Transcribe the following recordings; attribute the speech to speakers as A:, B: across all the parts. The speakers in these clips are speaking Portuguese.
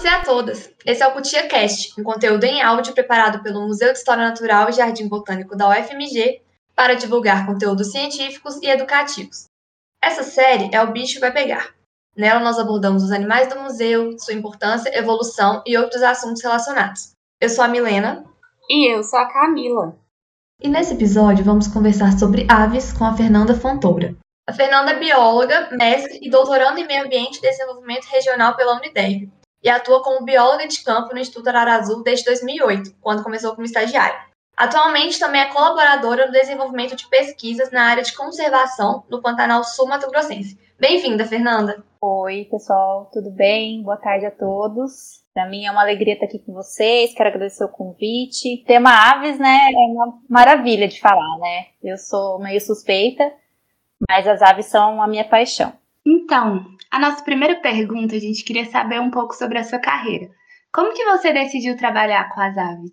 A: todos e a todas! Esse é o Cutia Cast, um conteúdo em áudio preparado pelo Museu de História Natural e Jardim Botânico da UFMG para divulgar conteúdos científicos e educativos. Essa série é O Bicho Vai Pegar. Nela nós abordamos os animais do museu, sua importância, evolução e outros assuntos relacionados. Eu sou a Milena.
B: E eu sou a Camila.
A: E nesse episódio vamos conversar sobre aves com a Fernanda Fontoura. A Fernanda é bióloga, mestre e doutoranda em Meio Ambiente e Desenvolvimento Regional pela Uniderv e atua como bióloga de campo no Instituto Ararazu desde 2008, quando começou como estagiária. Atualmente também é colaboradora no desenvolvimento de pesquisas na área de conservação no Pantanal Sul Mato Grossense. Bem-vinda, Fernanda.
B: Oi, pessoal, tudo bem? Boa tarde a todos. Para mim é uma alegria estar aqui com vocês, quero agradecer o convite. Tema aves, né, é uma maravilha de falar, né? Eu sou meio suspeita, mas as aves são a minha paixão.
C: Então, a nossa primeira pergunta, a gente queria saber um pouco sobre a sua carreira. Como que você decidiu trabalhar com as aves?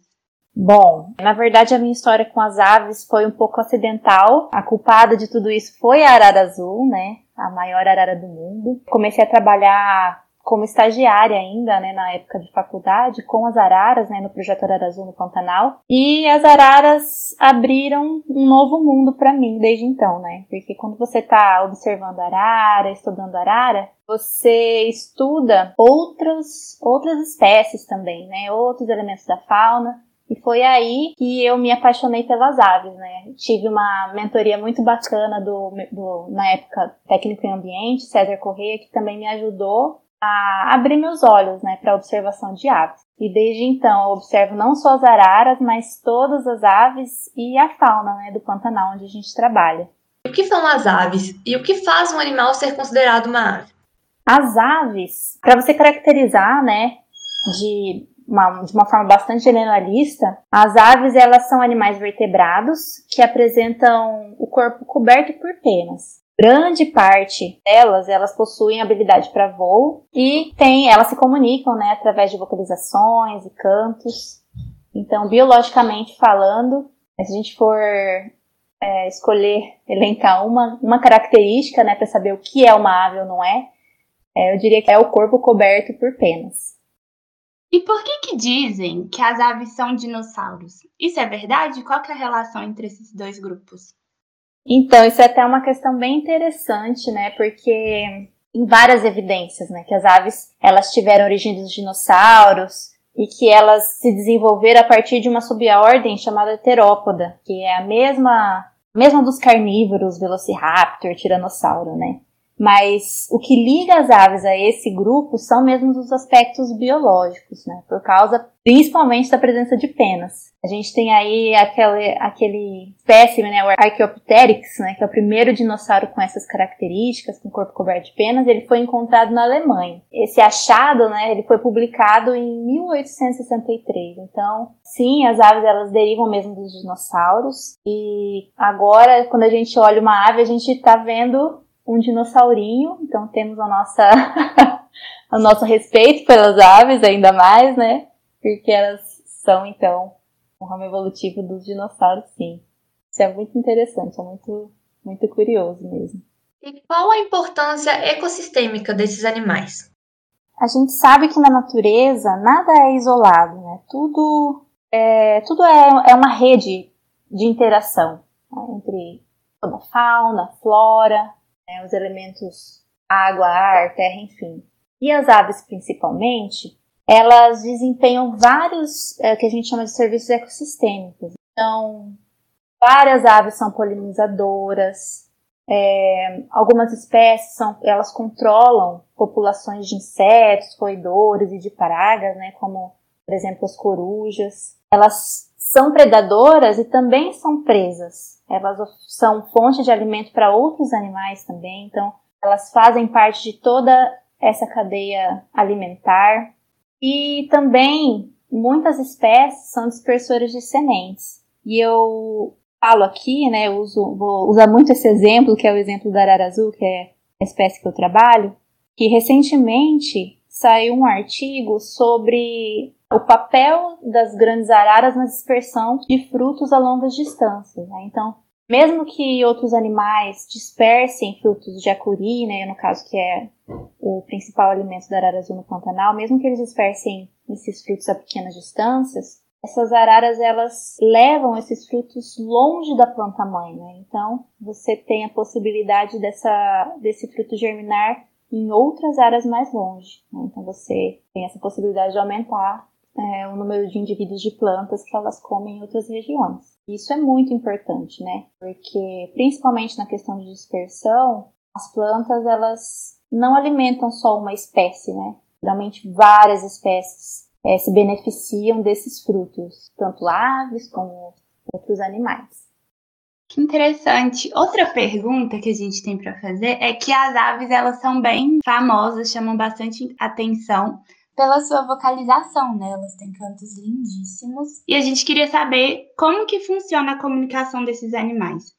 B: Bom, na verdade a minha história com as aves foi um pouco acidental. A culpada de tudo isso foi a arara azul, né? A maior arara do mundo. Comecei a trabalhar como estagiária ainda, né, na época de faculdade, com as araras, né, no projeto Arara Azul no Pantanal. E as araras abriram um novo mundo para mim desde então, né? Porque quando você está observando arara, estudando arara, você estuda outras outras espécies também, né? Outros elementos da fauna. E foi aí que eu me apaixonei pelas aves, né? Tive uma mentoria muito bacana do, do na época técnico em ambiente, César Correia, que também me ajudou a abrir meus olhos né, para a observação de aves. E desde então eu observo não só as araras, mas todas as aves e a fauna né, do Pantanal onde a gente trabalha.
A: O que são as aves e o que faz um animal ser considerado uma ave?
B: As aves, para você caracterizar, né, de uma, de uma forma bastante generalista, as aves elas são animais vertebrados que apresentam o corpo coberto por penas grande parte delas, elas possuem habilidade para voo e tem, elas se comunicam, né, através de vocalizações e cantos. Então, biologicamente falando, se a gente for é, escolher, elencar uma, uma característica, né, para saber o que é uma ave ou não é, é, eu diria que é o corpo coberto por penas.
C: E por que que dizem que as aves são dinossauros? Isso é verdade? Qual é a relação entre esses dois grupos?
B: Então, isso é até uma questão bem interessante, né? Porque em várias evidências, né, que as aves elas tiveram origem dos dinossauros e que elas se desenvolveram a partir de uma subordem chamada terópoda, que é a mesma mesma dos carnívoros, velociraptor, tiranossauro, né? Mas o que liga as aves a esse grupo são mesmo os aspectos biológicos, né? Por causa principalmente da presença de penas. A gente tem aí aquele, aquele espécime, né, o Archaeopteryx, né, que é o primeiro dinossauro com essas características, com corpo coberto de penas, ele foi encontrado na Alemanha. Esse achado, né, ele foi publicado em 1863. Então, sim, as aves elas derivam mesmo dos dinossauros. E agora, quando a gente olha uma ave, a gente está vendo um dinossaurinho, então temos a nossa o nosso respeito pelas aves ainda mais, né? Porque elas são então um ramo evolutivo dos dinossauros, sim. Isso é muito interessante, é muito muito curioso mesmo.
A: E qual a importância ecossistêmica desses animais?
B: A gente sabe que na natureza nada é isolado, né? Tudo é, tudo é, é uma rede de interação né? entre toda a fauna, a flora, né, os elementos água, ar, terra, enfim. E as aves, principalmente, elas desempenham vários, é, que a gente chama de serviços ecossistêmicos. Então, várias aves são polinizadoras, é, algumas espécies são, elas controlam populações de insetos, roedores e de pragas, né, como, por exemplo, as corujas. Elas são predadoras e também são presas. Elas são fonte de alimento para outros animais também, então elas fazem parte de toda essa cadeia alimentar. E também muitas espécies são dispersoras de sementes. E eu falo aqui, né, eu uso, vou usar muito esse exemplo, que é o exemplo da arara azul, que é a espécie que eu trabalho, que recentemente saiu um artigo sobre o papel das grandes araras na dispersão de frutos a longas distâncias. Né? Então, mesmo que outros animais dispersem frutos de jacuri, né, no caso que é o principal alimento da arara azul no Pantanal, mesmo que eles dispersem esses frutos a pequenas distâncias, essas araras elas levam esses frutos longe da planta mãe, né? Então você tem a possibilidade dessa, desse fruto germinar em outras áreas mais longe. Né? Então você tem essa possibilidade de aumentar é, o número de indivíduos de plantas que elas comem em outras regiões. Isso é muito importante, né? Porque principalmente na questão de dispersão, as plantas elas não alimentam só uma espécie, né? Geralmente várias espécies é, se beneficiam desses frutos, tanto aves como outros animais.
C: Que interessante. Outra pergunta que a gente tem para fazer é que as aves elas são bem famosas, chamam bastante atenção pela sua vocalização, né? Elas têm cantos lindíssimos. E a gente queria saber como que funciona a comunicação desses animais.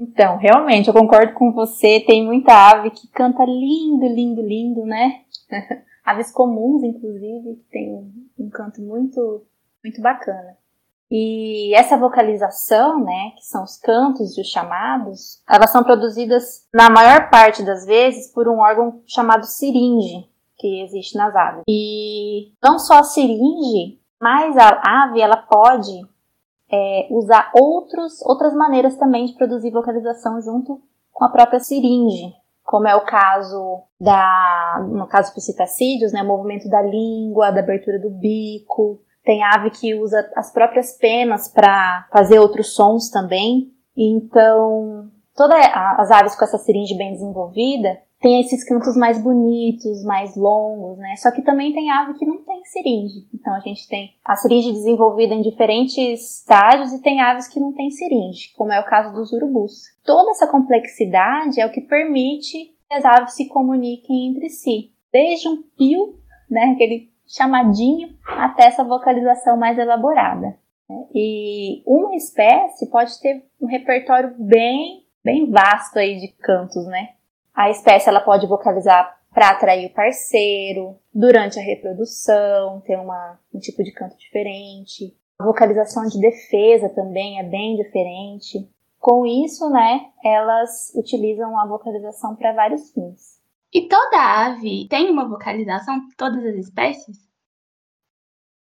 B: Então, realmente, eu concordo com você. Tem muita ave que canta lindo, lindo, lindo, né? Aves comuns, inclusive, que tem um canto muito, muito bacana. E essa vocalização, né, que são os cantos e os chamados, elas são produzidas na maior parte das vezes por um órgão chamado siringe, que existe nas aves. E não só a siringe, mas a ave ela pode é, usar outros, outras maneiras também de produzir vocalização junto com a própria siringe, como é o caso da, no caso dos citacídeos, né, o movimento da língua, da abertura do bico, tem ave que usa as próprias penas para fazer outros sons também. Então, todas as aves com essa seringe bem desenvolvida tem esses cantos mais bonitos, mais longos, né? Só que também tem ave que não tem seringe. Então a gente tem a seringe desenvolvida em diferentes estágios e tem aves que não têm seringe, como é o caso dos urubus. Toda essa complexidade é o que permite que as aves se comuniquem entre si. Desde um pio, né, aquele chamadinho até essa vocalização mais elaborada. E uma espécie pode ter um repertório bem, bem vasto aí de cantos, né? A espécie ela pode vocalizar para atrair o parceiro, durante a reprodução, ter uma, um tipo de canto diferente. A vocalização de defesa também é bem diferente. Com isso, né, elas utilizam a vocalização para vários fins.
C: E toda ave tem uma vocalização? Todas as espécies?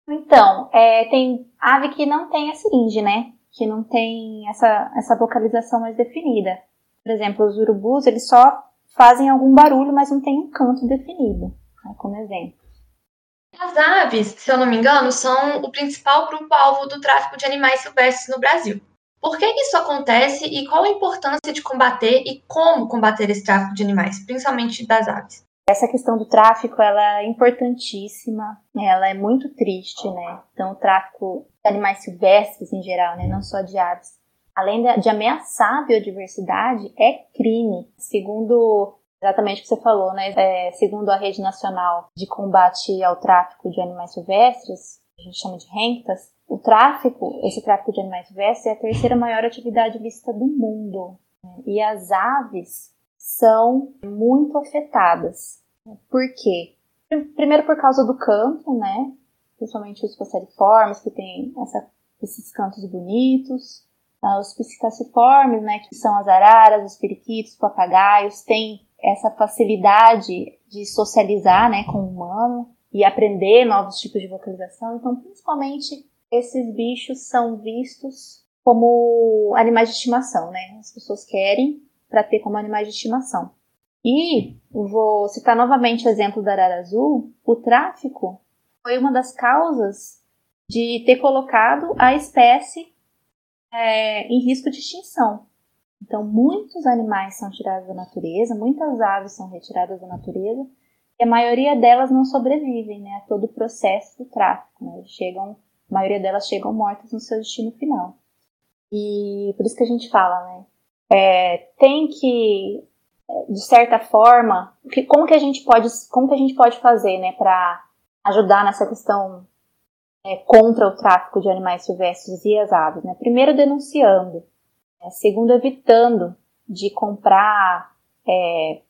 B: Então, é, tem ave que não tem a seringe, né? Que não tem essa, essa vocalização mais definida. Por exemplo, os urubus, eles só fazem algum barulho, mas não tem um canto definido, né, como exemplo.
A: As aves, se eu não me engano, são o principal grupo-alvo do tráfico de animais silvestres no Brasil. Por que isso acontece e qual a importância de combater e como combater esse tráfico de animais, principalmente das aves?
B: Essa questão do tráfico, ela é importantíssima, ela é muito triste, né? Então, o tráfico de animais silvestres em geral, né? Não só de aves. Além de, ameaçar a biodiversidade, é crime. Segundo exatamente o que você falou, né? É, segundo a Rede Nacional de Combate ao Tráfico de Animais Silvestres, a gente chama de RENCTAS, o tráfico, esse tráfico de animais silvestres, é a terceira maior atividade vista do mundo. Né? E as aves são muito afetadas. Por quê? Primeiro por causa do canto, né? Principalmente os passeriformes, que tem essa, esses cantos bonitos. Ah, os psittaciformes, né? Que são as araras, os periquitos, os papagaios, têm essa facilidade de socializar, né? Com o humano e aprender novos tipos de vocalização. Então, principalmente esses bichos são vistos como animais de estimação, né? As pessoas querem para ter como animais de estimação. E vou citar novamente o exemplo da arara azul. O tráfico foi uma das causas de ter colocado a espécie é, em risco de extinção. Então, muitos animais são tirados da natureza, muitas aves são retiradas da natureza, e a maioria delas não sobrevivem né, a todo o processo do tráfico. Né? Chegam a maioria delas chegam mortas no seu destino final. E por isso que a gente fala, né? É, tem que, de certa forma, que, como que a gente pode, como que a gente pode fazer, né, para ajudar nessa questão é, contra o tráfico de animais silvestres e as aves, né? Primeiro denunciando, né? segundo evitando de comprar é,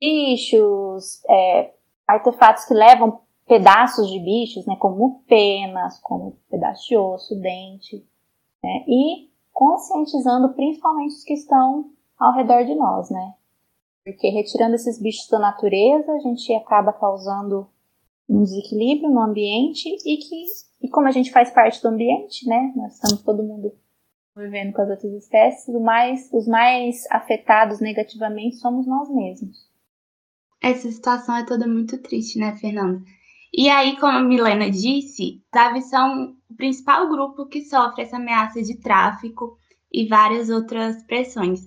B: bichos, é, artefatos que levam pedaços de bichos, né, como penas, como pedaço de osso, dente, né, e conscientizando principalmente os que estão ao redor de nós, né? Porque retirando esses bichos da natureza, a gente acaba causando um desequilíbrio no ambiente e que e como a gente faz parte do ambiente, né? Nós estamos todo mundo vivendo com as outras espécies, mais, os mais afetados negativamente somos nós mesmos.
C: Essa situação é toda muito triste, né, Fernanda? E aí, como a Milena disse, as aves são o principal grupo que sofre essa ameaça de tráfico e várias outras pressões.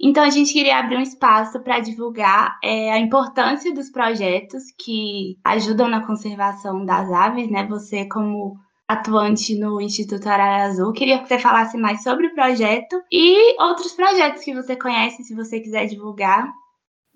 C: Então, a gente queria abrir um espaço para divulgar é, a importância dos projetos que ajudam na conservação das aves, né? Você, como atuante no Instituto Arara Azul, queria que você falasse mais sobre o projeto e outros projetos que você conhece, se você quiser divulgar.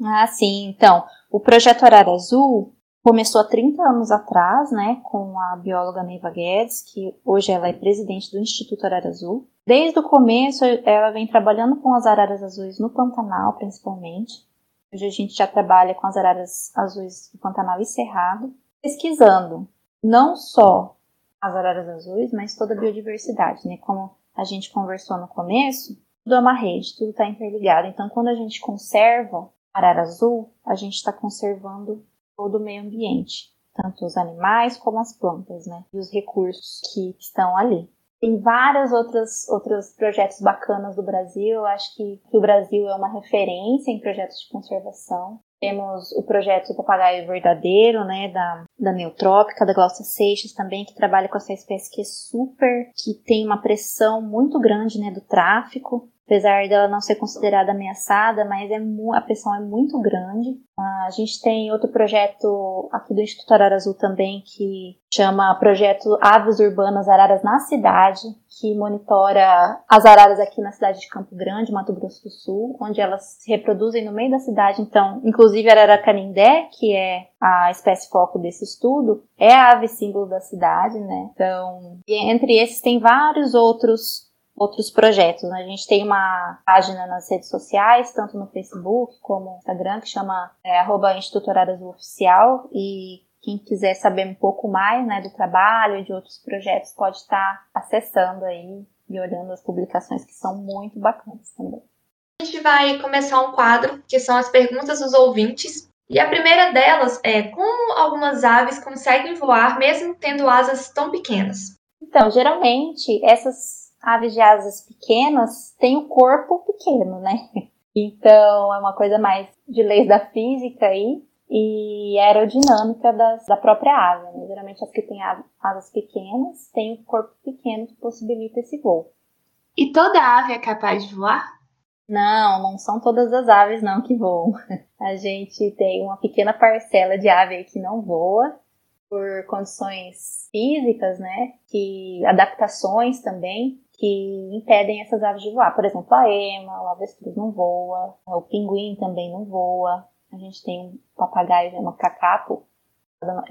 B: Ah, sim. Então, o projeto Arara Azul começou há 30 anos atrás, né, com a bióloga Neiva Guedes, que hoje ela é presidente do Instituto Arara Azul. Desde o começo, ela vem trabalhando com as araras azuis no Pantanal, principalmente. Hoje a gente já trabalha com as araras azuis do Pantanal e Cerrado, pesquisando não só as araras azuis, mas toda a biodiversidade, né? Como a gente conversou no começo, tudo é uma rede, tudo está interligado. Então, quando a gente conserva arara azul, a gente está conservando todo o meio ambiente, tanto os animais como as plantas, né? E os recursos que estão ali. Tem vários outros, outros projetos bacanas do Brasil. Eu acho que, que o Brasil é uma referência em projetos de conservação. Temos o projeto Papagaio Verdadeiro, né, da, da Neutrópica, da Glaucia Seixas também, que trabalha com essa espécie que é super, que tem uma pressão muito grande, né, do tráfico apesar dela não ser considerada ameaçada, mas é a pressão é muito grande. Uh, a gente tem outro projeto aqui do Instituto Arara Azul também que chama Projeto Aves Urbanas Araras na Cidade, que monitora as araras aqui na cidade de Campo Grande, Mato Grosso do Sul, onde elas se reproduzem no meio da cidade. Então, inclusive a arara canindé, que é a espécie foco desse estudo, é a ave símbolo da cidade, né? Então, entre esses tem vários outros outros projetos. Né? A gente tem uma página nas redes sociais, tanto no Facebook como no Instagram, que chama é, arroba Instituto Oficial e quem quiser saber um pouco mais né, do trabalho e de outros projetos pode estar acessando aí e olhando as publicações que são muito bacanas também.
A: A gente vai começar um quadro que são as perguntas dos ouvintes. E a primeira delas é como algumas aves conseguem voar mesmo tendo asas tão pequenas?
B: Então, geralmente essas aves de asas pequenas têm o corpo pequeno, né? Então é uma coisa mais de leis da física aí e aerodinâmica das, da própria ave. Né? Geralmente as que têm asas pequenas têm o corpo pequeno que possibilita esse voo.
C: E toda ave é capaz de voar?
B: Não, não são todas as aves não que voam. A gente tem uma pequena parcela de ave que não voa por condições físicas, né? Que adaptações também que impedem essas aves de voar. Por exemplo, a ema, o avestruz não voa, o pinguim também não voa. A gente tem um papagaio, um macacapo,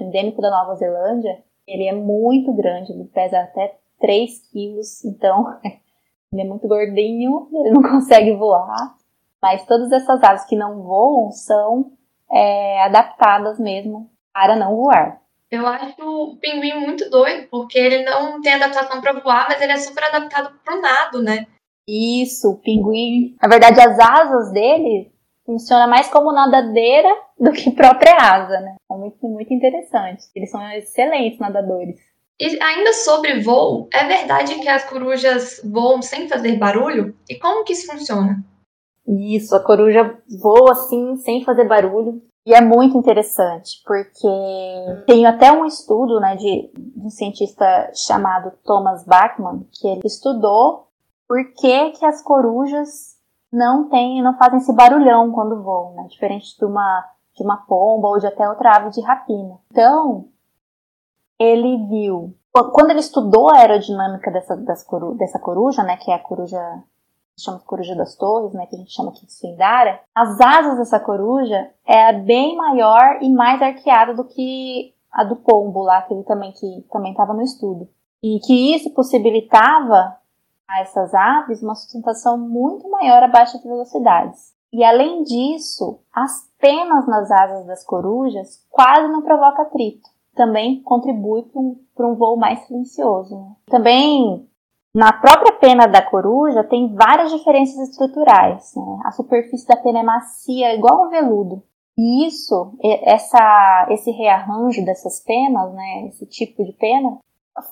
B: endêmico da Nova Zelândia. Ele é muito grande, ele pesa até 3 quilos, então ele é muito gordinho, ele não consegue voar. Mas todas essas aves que não voam são é, adaptadas mesmo para não voar.
A: Eu acho o pinguim muito doido, porque ele não tem adaptação para voar, mas ele é super adaptado pro nado, né?
B: Isso, o pinguim. Na verdade, as asas dele funcionam mais como nadadeira do que própria asa, né? É muito, muito interessante. Eles são excelentes nadadores.
A: E ainda sobre voo, é verdade que as corujas voam sem fazer barulho? E como que isso funciona?
B: Isso, a coruja voa assim, sem fazer barulho. E é muito interessante, porque tem até um estudo né, de, de um cientista chamado Thomas Bachmann, que ele estudou por que, que as corujas não têm, não fazem esse barulhão quando voam, né? Diferente de uma, de uma pomba ou de até outra ave de rapina. Então, ele viu. Quando ele estudou a aerodinâmica dessa, coru, dessa coruja, né, que é a coruja chama coruja das torres, né, que a gente chama aqui de suindara, as asas dessa coruja é bem maior e mais arqueada do que a do pombo lá, que ele também que também estava no estudo. E que isso possibilitava a essas aves uma sustentação muito maior a baixas velocidades. E além disso, as penas nas asas das corujas quase não provocam atrito. Também contribui para um, um, voo mais silencioso. Né? Também Na própria pena da coruja tem várias diferenças estruturais. Né? A superfície da pena é macia, igual um veludo. E isso, essa, esse rearranjo dessas penas, né, esse tipo de pena,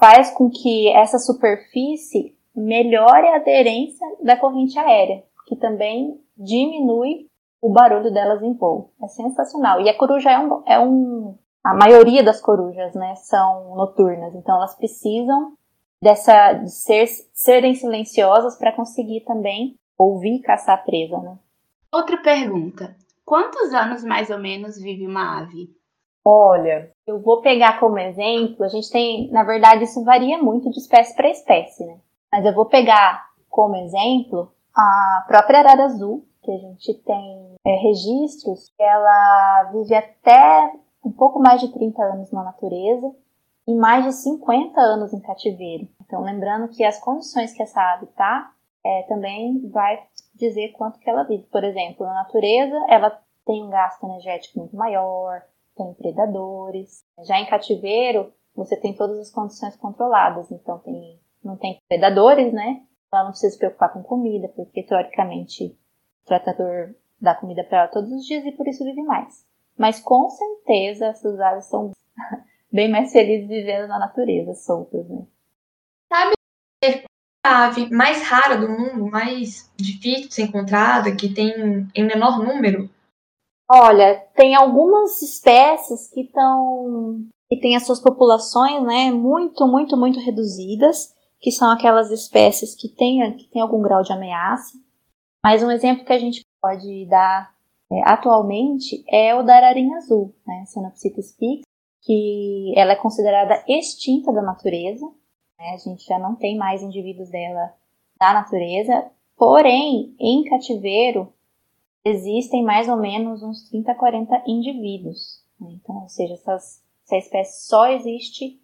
B: faz com que essa superfície melhore a aderência da corrente aérea, que também diminui o barulho delas em voo. É sensacional. E a coruja é um, é um a maioria das corujas, né, são noturnas, então elas precisam dessa de ser, serem silenciosas para conseguir também ouvir e caçar a presa, né?
C: Outra pergunta: quantos anos mais ou menos vive uma ave?
B: Olha, eu vou pegar como exemplo, a gente tem, na verdade, isso varia muito de espécie para espécie, né? Mas eu vou pegar como exemplo a própria arara azul, que a gente tem é, registros, ela vive até um pouco mais de 30 anos na natureza e mais de 50 anos em cativeiro. Então, lembrando que as condições que essa ave está é, também vai dizer quanto que ela vive. Por exemplo, na natureza, ela tem um gasto energético muito maior, tem predadores. Já em cativeiro, você tem todas as condições controladas, então tem, não tem predadores, né? Ela não precisa se preocupar com comida, porque teoricamente o tratador dá comida para ela todos os dias e por isso vive mais. Mas com certeza essas aves são bem mais felizes vivendo na natureza, soltas, né?
A: Sabe a ave mais rara do mundo, mais difícil de ser encontrada, que tem em menor número?
B: Olha, tem algumas espécies que estão que têm as suas populações, né, muito, muito, muito reduzidas, que são aquelas espécies que têm, que têm algum grau de ameaça. Mas um exemplo que a gente pode dar é, atualmente é o da ararinha azul, né, Cenopsitis pix, que ela é considerada extinta da natureza, né? A gente já não tem mais indivíduos dela na natureza. Porém, em cativeiro, existem mais ou menos uns 30 a 40 indivíduos. Né? Então, ou seja, essas, essa espécie só existe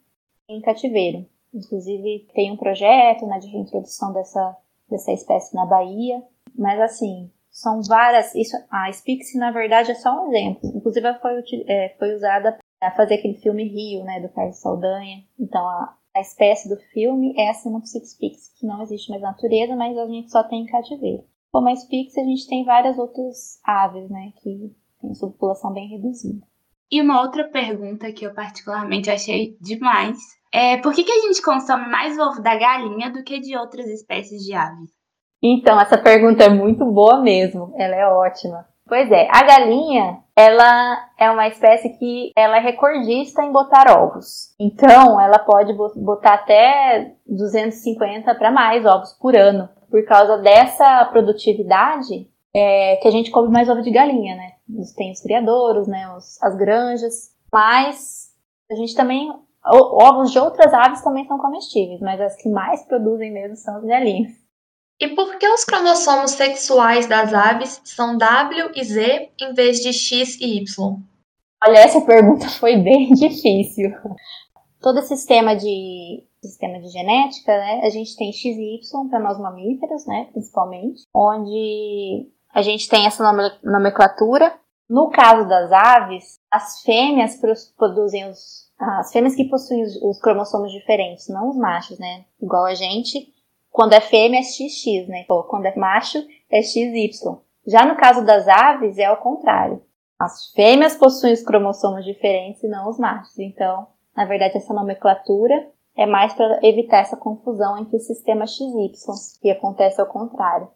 B: em cativeiro. Inclusive, tem um projeto né, de reintrodução dessa, dessa espécie na Bahia. Mas, assim, são várias. Isso, a Spix, na verdade, é só um exemplo. Inclusive, ela foi, é, foi usada para fazer aquele filme Rio, né, do Carlos Saldanha. Então, a, a espécie do filme é a Sinopsis pix, que não existe mais na natureza, mas a gente só tem em cativeiro. Como a Spix, a gente tem várias outras aves, né, que têm sua população bem reduzida.
C: E uma outra pergunta que eu particularmente achei demais é por que, que a gente consome mais ovo da galinha do que de outras espécies de aves?
B: Então, essa pergunta é muito boa mesmo, ela é ótima. Pois é, a galinha, ela é uma espécie que ela é recordista em botar ovos. Então, ela pode botar até 250 para mais ovos por ano. Por causa dessa produtividade, é, que a gente come mais ovo de galinha, né? Tem os criadouros, né? Os, as granjas. Mas a gente também. Ovos de outras aves também são comestíveis, mas as que mais produzem mesmo são as galinhas.
A: E por que os cromossomos sexuais das aves são W e Z em vez de X e Y?
B: Olha, essa pergunta foi bem difícil. Todo sistema de sistema de genética, né, a gente tem X e Y para nós mamíferos, né, principalmente, onde a gente tem essa nomenclatura. No caso das aves, as fêmeas produzem os as fêmeas que possuem os, os cromossomos diferentes, não os machos, né, igual a gente, quando é fêmea é XX, né? Ou quando é macho é XY. Já no caso das aves é ao contrário. As fêmeas possuem os cromossomos diferentes e não os machos. Então, na verdade, essa nomenclatura é mais para evitar essa confusão entre o sistema XY, que acontece ao contrário.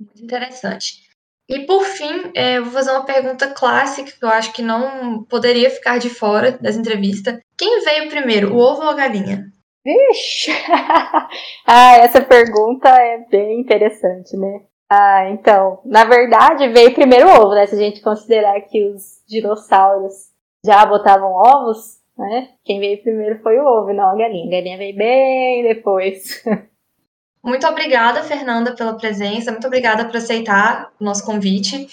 A: Muito interessante. E por fim, é, eu vou fazer uma pergunta clássica que eu acho que não poderia ficar de fora das entrevistas. Quem veio primeiro, o ovo ou a galinha?
B: Vixe! ah, essa pergunta é bem interessante, né? Ah, então, na verdade veio primeiro o ovo, né? Se a gente considerar que os dinossauros já botavam ovos, né? Quem veio primeiro foi o ovo, não a galinha. A galinha veio bem depois.
A: Muito obrigada, Fernanda, pela presença. Muito obrigada por aceitar o nosso convite.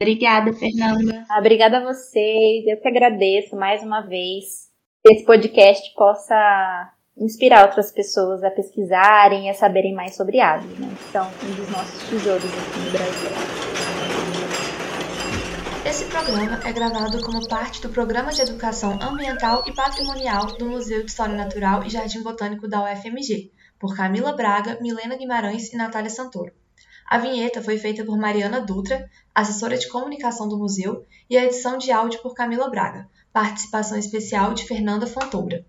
C: Obrigada, Fernanda.
B: Ah, obrigada a vocês. Eu que agradeço mais uma vez que esse podcast possa inspirar outras pessoas a pesquisarem e a saberem mais sobre aves, né? Que são um dos nossos tesouros aqui no Brasil.
A: Esse programa é gravado como parte do Programa de Educação Ambiental e Patrimonial do Museu de História Natural e Jardim Botânico da UFMG, por Camila Braga, Milena Guimarães e Natália Santoro. A vinheta foi feita por Mariana Dutra, assessora de comunicação do museu, e a edição de áudio por Camila Braga, participação especial de Fernanda Fontoura.